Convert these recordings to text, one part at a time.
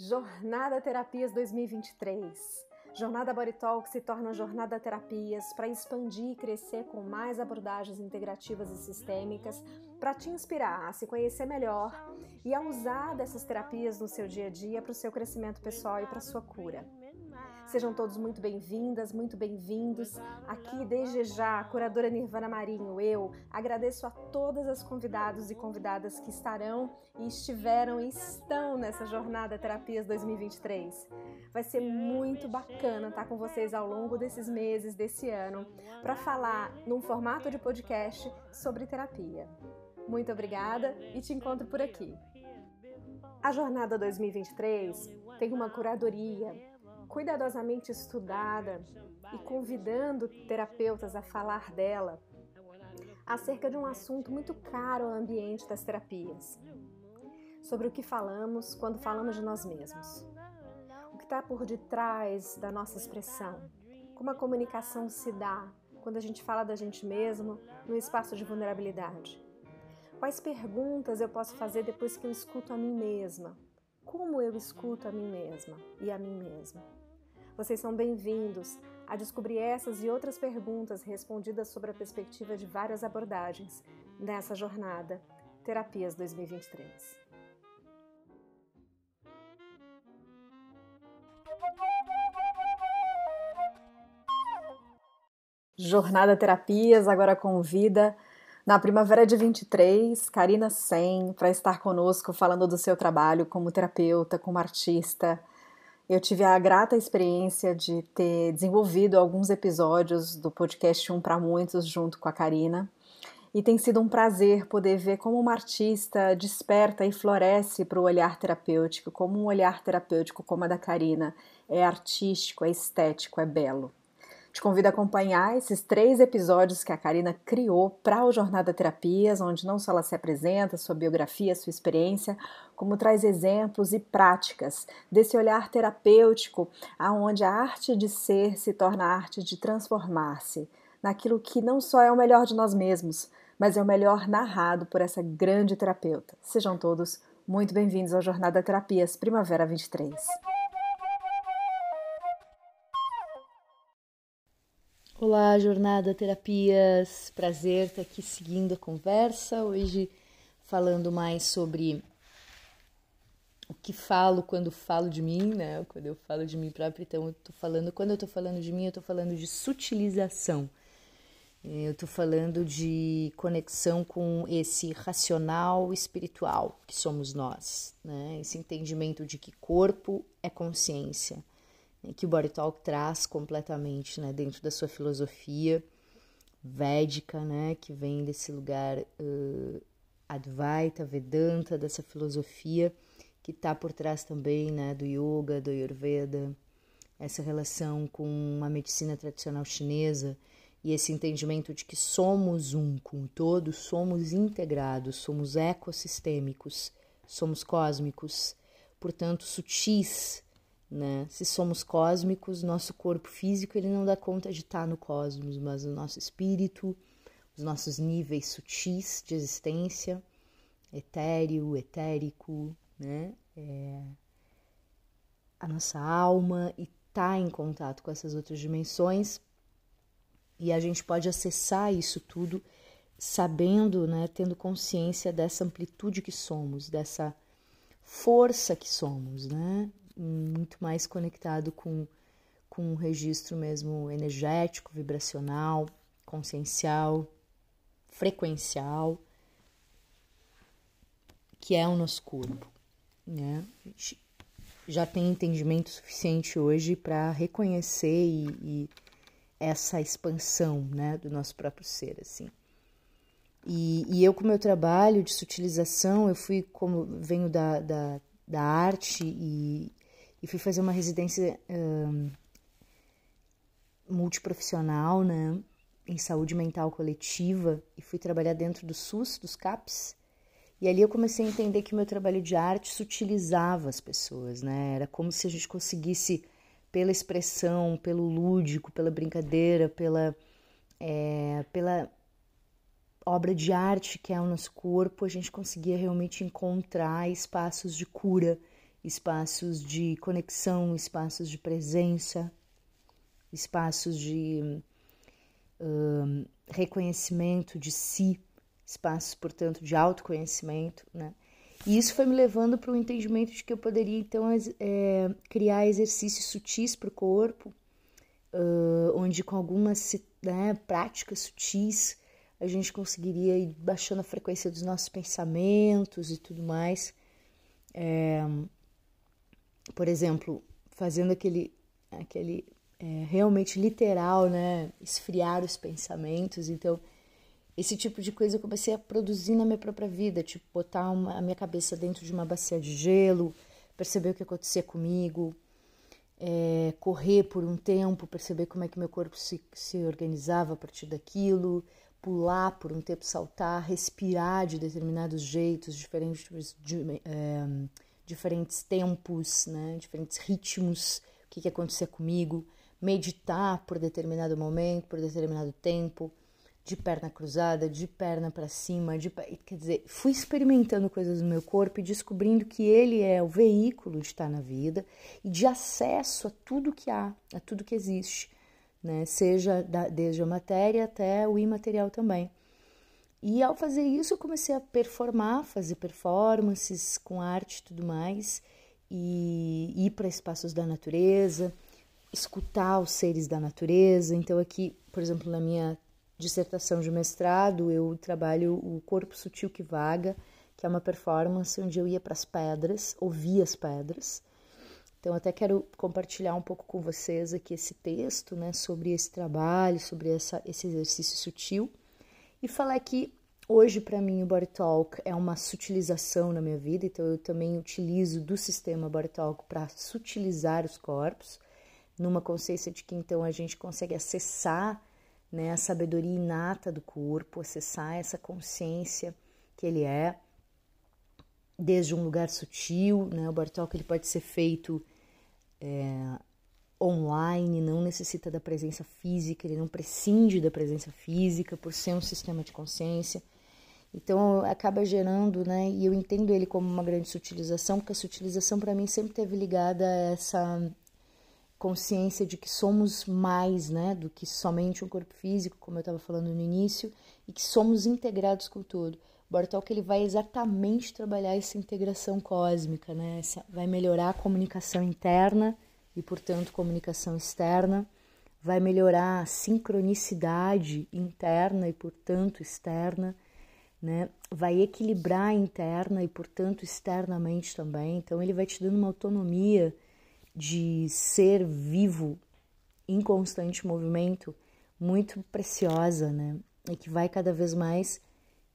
Jornada Terapias 2023. Jornada Body Talk se torna Jornada Terapias para expandir e crescer com mais abordagens integrativas e sistêmicas, para te inspirar a se conhecer melhor e a usar dessas terapias no seu dia a dia para o seu crescimento pessoal e para sua cura. Sejam todos muito bem-vindas, muito bem-vindos. Aqui desde já, a curadora Nirvana Marinho, eu agradeço a todas as convidados e convidadas que estarão e estiveram e estão nessa jornada Terapias 2023. Vai ser muito bacana estar com vocês ao longo desses meses, desse ano, para falar num formato de podcast sobre terapia. Muito obrigada e te encontro por aqui. A jornada 2023 tem uma curadoria cuidadosamente estudada e convidando terapeutas a falar dela acerca de um assunto muito caro ao ambiente das terapias. Sobre o que falamos quando falamos de nós mesmos. O que está por detrás da nossa expressão. Como a comunicação se dá quando a gente fala da gente mesmo no espaço de vulnerabilidade. Quais perguntas eu posso fazer depois que eu escuto a mim mesma? Como eu escuto a mim mesma e a mim mesma? Vocês são bem-vindos a descobrir essas e outras perguntas respondidas sobre a perspectiva de várias abordagens nessa jornada Terapias 2023. Jornada Terapias agora convida na primavera de 23, Karina Sen para estar conosco falando do seu trabalho como terapeuta, como artista, eu tive a grata experiência de ter desenvolvido alguns episódios do podcast Um para Muitos junto com a Karina. E tem sido um prazer poder ver como uma artista desperta e floresce para o olhar terapêutico, como um olhar terapêutico como a da Karina é artístico, é estético, é belo. Te convido a acompanhar esses três episódios que a Karina criou para o Jornada Terapias, onde não só ela se apresenta, sua biografia, sua experiência, como traz exemplos e práticas desse olhar terapêutico, aonde a arte de ser se torna a arte de transformar-se naquilo que não só é o melhor de nós mesmos, mas é o melhor narrado por essa grande terapeuta. Sejam todos muito bem-vindos ao Jornada Terapias Primavera 23. Olá, Jornada Terapias. Prazer estar aqui seguindo a conversa. Hoje falando mais sobre o que falo quando falo de mim, né? Quando eu falo de mim própria, então eu tô falando, quando eu tô falando de mim, eu tô falando de sutilização. Eu tô falando de conexão com esse racional espiritual que somos nós, né? Esse entendimento de que corpo é consciência que o Body Talk traz completamente né, dentro da sua filosofia védica, né, que vem desse lugar uh, Advaita, Vedanta, dessa filosofia que está por trás também né, do yoga, do Ayurveda, essa relação com a medicina tradicional chinesa e esse entendimento de que somos um com o todo, somos integrados, somos ecossistêmicos, somos cósmicos, portanto sutis né? Se somos cósmicos, nosso corpo físico ele não dá conta de estar no cosmos, mas o nosso espírito, os nossos níveis sutis de existência, etéreo, etérico, né? É, a nossa alma e tá em contato com essas outras dimensões e a gente pode acessar isso tudo sabendo, né, tendo consciência dessa amplitude que somos, dessa força que somos, né? Muito mais conectado com, com um registro mesmo energético, vibracional, consciencial, frequencial, que é o nosso corpo. Né? A gente já tem entendimento suficiente hoje para reconhecer e, e, essa expansão né, do nosso próprio ser. assim. E, e, eu, com o meu trabalho de sutilização, eu fui como venho da, da, da arte e, e fui fazer uma residência um, multiprofissional, né, em saúde mental coletiva e fui trabalhar dentro do SUS, dos CAPS. E ali eu comecei a entender que meu trabalho de arte sutilizava as pessoas, né? Era como se a gente conseguisse, pela expressão, pelo lúdico, pela brincadeira, pela, é, pela obra de arte que é o nosso corpo, a gente conseguia realmente encontrar espaços de cura espaços de conexão, espaços de presença, espaços de uh, reconhecimento de si, espaços, portanto, de autoconhecimento, né? E isso foi me levando para o entendimento de que eu poderia, então, é, criar exercícios sutis para o corpo, uh, onde com algumas né, práticas sutis a gente conseguiria ir baixando a frequência dos nossos pensamentos e tudo mais. É, por exemplo, fazendo aquele, aquele é, realmente literal, né? Esfriar os pensamentos. Então, esse tipo de coisa eu comecei a produzir na minha própria vida, tipo, botar uma, a minha cabeça dentro de uma bacia de gelo, perceber o que acontecia comigo, é, correr por um tempo, perceber como é que meu corpo se, se organizava a partir daquilo, pular por um tempo, saltar, respirar de determinados jeitos, diferentes, de, é, diferentes tempos, né, diferentes ritmos, o que, que acontecia comigo, meditar por determinado momento, por determinado tempo, de perna cruzada, de perna para cima, de, quer dizer, fui experimentando coisas no meu corpo e descobrindo que ele é o veículo de estar na vida e de acesso a tudo que há, a tudo que existe, né? Seja da, desde a matéria até o imaterial também. E ao fazer isso, eu comecei a performar, fazer performances com arte e tudo mais, e ir para espaços da natureza, escutar os seres da natureza. Então, aqui, por exemplo, na minha dissertação de mestrado, eu trabalho o corpo sutil que vaga, que é uma performance onde eu ia para as pedras, ouvia as pedras. Então, até quero compartilhar um pouco com vocês aqui esse texto, né, sobre esse trabalho, sobre essa, esse exercício sutil. E falar que hoje, para mim, o Body Talk é uma sutilização na minha vida, então eu também utilizo do sistema Body Talk para sutilizar os corpos, numa consciência de que então a gente consegue acessar né, a sabedoria inata do corpo, acessar essa consciência que ele é, desde um lugar sutil, né, o Bartok ele pode ser feito é, online, não necessita da presença física, ele não prescinde da presença física por ser um sistema de consciência. Então acaba gerando, né? E eu entendo ele como uma grande sutilização, porque a sutilização para mim sempre teve ligada a essa consciência de que somos mais, né, do que somente um corpo físico, como eu estava falando no início, e que somos integrados com o todo. O ele vai exatamente trabalhar essa integração cósmica, né? Essa, vai melhorar a comunicação interna e, portanto, comunicação externa, vai melhorar a sincronicidade interna e, portanto, externa, né? Vai equilibrar interna e, portanto, externamente também. Então, ele vai te dando uma autonomia de ser vivo em constante movimento muito preciosa, né? E que vai cada vez mais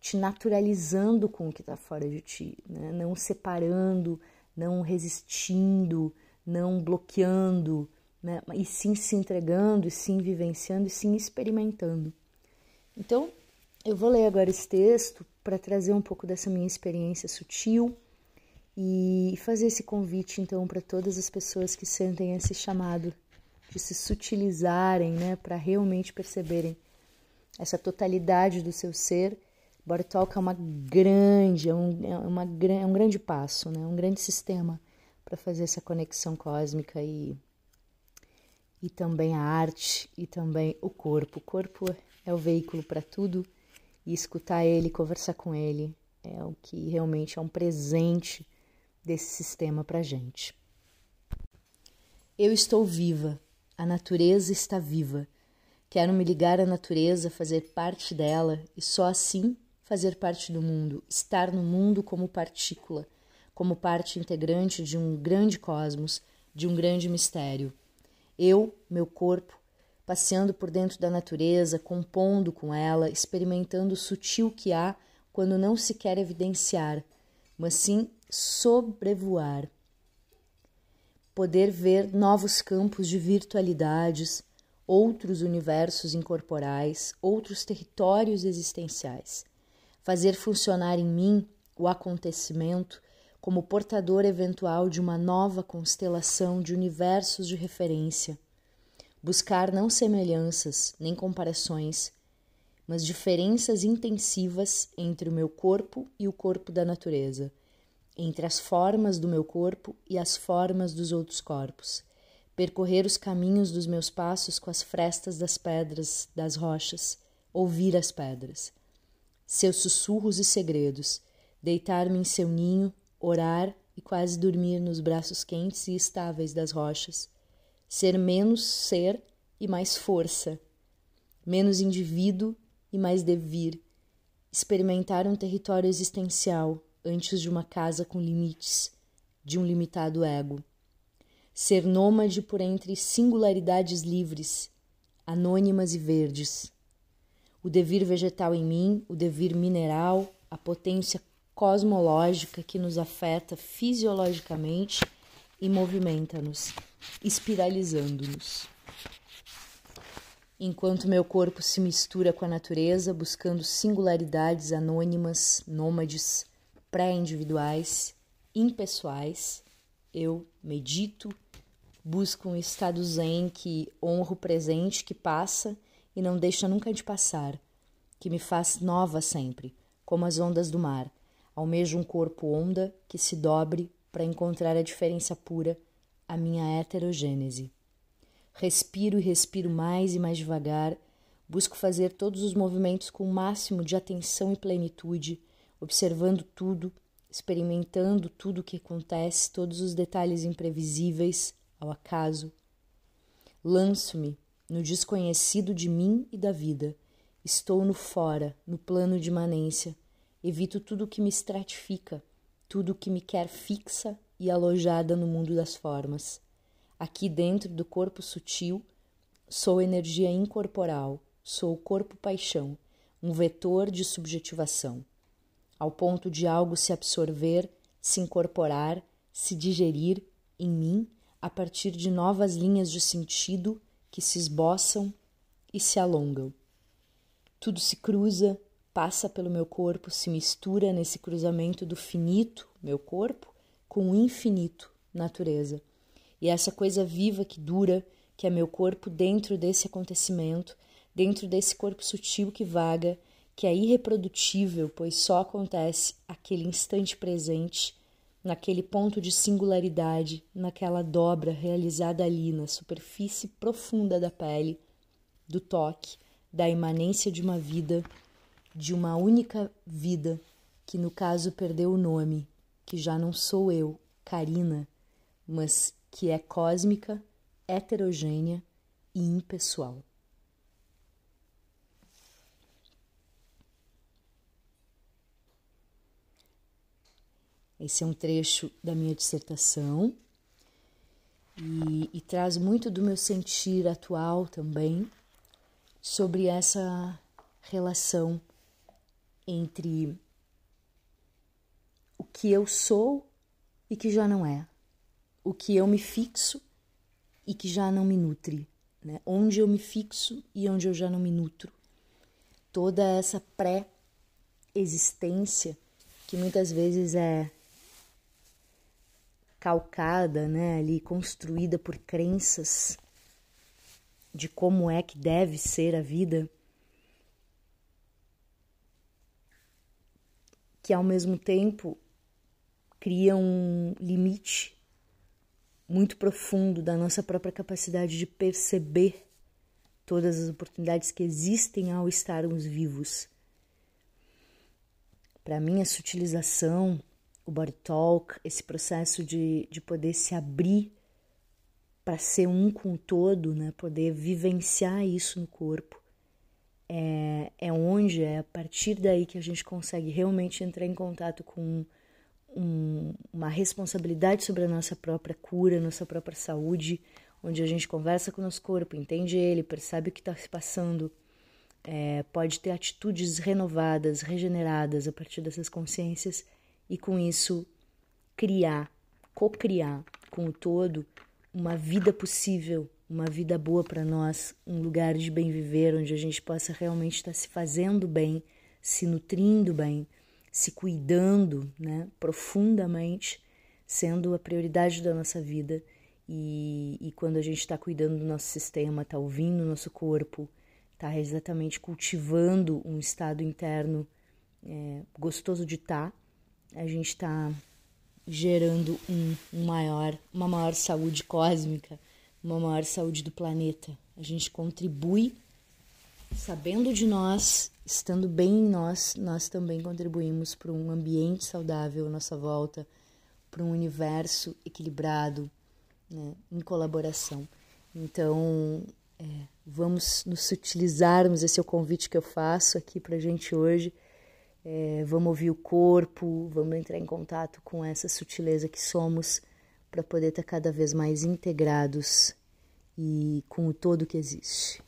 te naturalizando com o que está fora de ti, né? Não separando, não resistindo, não bloqueando, né? E sim se entregando, e sim vivenciando, e sim experimentando. Então, eu vou ler agora esse texto para trazer um pouco dessa minha experiência sutil e fazer esse convite então para todas as pessoas que sentem esse chamado de se sutilizarem, né, para realmente perceberem essa totalidade do seu ser. Body Talk é uma grande, é um, é uma, é um grande passo, né, um grande sistema para fazer essa conexão cósmica e, e também a arte e também o corpo. O corpo é o veículo para tudo e escutar ele, conversar com ele é o que realmente é um presente desse sistema para gente. Eu estou viva, a natureza está viva. Quero me ligar à natureza, fazer parte dela e só assim fazer parte do mundo, estar no mundo como partícula, como parte integrante de um grande cosmos, de um grande mistério. Eu, meu corpo, passeando por dentro da natureza, compondo com ela, experimentando o sutil que há quando não se quer evidenciar, mas sim sobrevoar, poder ver novos campos de virtualidades, outros universos incorporais, outros territórios existenciais, fazer funcionar em mim o acontecimento como portador eventual de uma nova constelação de universos de referência, buscar não semelhanças nem comparações, mas diferenças intensivas entre o meu corpo e o corpo da natureza entre as formas do meu corpo e as formas dos outros corpos, percorrer os caminhos dos meus passos com as frestas das pedras, das rochas, ouvir as pedras, seus sussurros e segredos, deitar-me em seu ninho, orar e quase dormir nos braços quentes e estáveis das rochas, ser menos ser e mais força, menos indivíduo e mais devir, experimentar um território existencial antes de uma casa com limites, de um limitado ego. Ser nômade por entre singularidades livres, anônimas e verdes. O devir vegetal em mim, o devir mineral, a potência cosmológica que nos afeta fisiologicamente e movimenta-nos, espiralizando-nos. Enquanto meu corpo se mistura com a natureza, buscando singularidades anônimas, nômades, pré-individuais, impessoais, eu medito, busco um estado zen que honra o presente que passa e não deixa nunca de passar, que me faz nova sempre, como as ondas do mar. Almejo um corpo onda que se dobre para encontrar a diferença pura, a minha heterogênese. Respiro e respiro mais e mais devagar, busco fazer todos os movimentos com o máximo de atenção e plenitude observando tudo, experimentando tudo o que acontece, todos os detalhes imprevisíveis, ao acaso. Lanço-me no desconhecido de mim e da vida. Estou no fora, no plano de imanência. Evito tudo o que me estratifica, tudo o que me quer fixa e alojada no mundo das formas. Aqui dentro do corpo sutil, sou energia incorporal, sou corpo-paixão, um vetor de subjetivação ao ponto de algo se absorver, se incorporar, se digerir em mim a partir de novas linhas de sentido que se esboçam e se alongam. Tudo se cruza, passa pelo meu corpo, se mistura nesse cruzamento do finito, meu corpo, com o infinito, natureza. E essa coisa viva que dura, que é meu corpo dentro desse acontecimento, dentro desse corpo sutil que vaga, que é irreprodutível, pois só acontece aquele instante presente, naquele ponto de singularidade, naquela dobra realizada ali na superfície profunda da pele, do toque, da imanência de uma vida, de uma única vida, que no caso perdeu o nome, que já não sou eu, Karina, mas que é cósmica, heterogênea e impessoal. Esse é um trecho da minha dissertação e, e traz muito do meu sentir atual também sobre essa relação entre o que eu sou e que já não é, o que eu me fixo e que já não me nutre, né? onde eu me fixo e onde eu já não me nutro. Toda essa pré-existência que muitas vezes é calcada, né, ali construída por crenças de como é que deve ser a vida, que ao mesmo tempo cria um limite muito profundo da nossa própria capacidade de perceber todas as oportunidades que existem ao estarmos vivos. Para mim, a sutilização o body talk, esse processo de, de poder se abrir para ser um com o todo, né? poder vivenciar isso no corpo. É, é onde, é a partir daí que a gente consegue realmente entrar em contato com um, uma responsabilidade sobre a nossa própria cura, nossa própria saúde, onde a gente conversa com o nosso corpo, entende ele, percebe o que está se passando, é, pode ter atitudes renovadas, regeneradas a partir dessas consciências e com isso criar, co-criar com o todo uma vida possível, uma vida boa para nós, um lugar de bem viver onde a gente possa realmente estar se fazendo bem, se nutrindo bem, se cuidando, né, profundamente, sendo a prioridade da nossa vida. E, e quando a gente está cuidando do nosso sistema, está ouvindo o nosso corpo, está exatamente cultivando um estado interno é, gostoso de estar, tá, a gente está gerando um, um maior, uma maior saúde cósmica, uma maior saúde do planeta. A gente contribui sabendo de nós, estando bem em nós, nós também contribuímos para um ambiente saudável à nossa volta, para um universo equilibrado, né, em colaboração. Então, é, vamos nos sutilizarmos, esse é o convite que eu faço aqui para a gente hoje. É, vamos ouvir o corpo, vamos entrar em contato com essa sutileza que somos para poder estar cada vez mais integrados e com o todo que existe.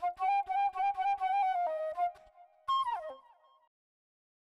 Woo!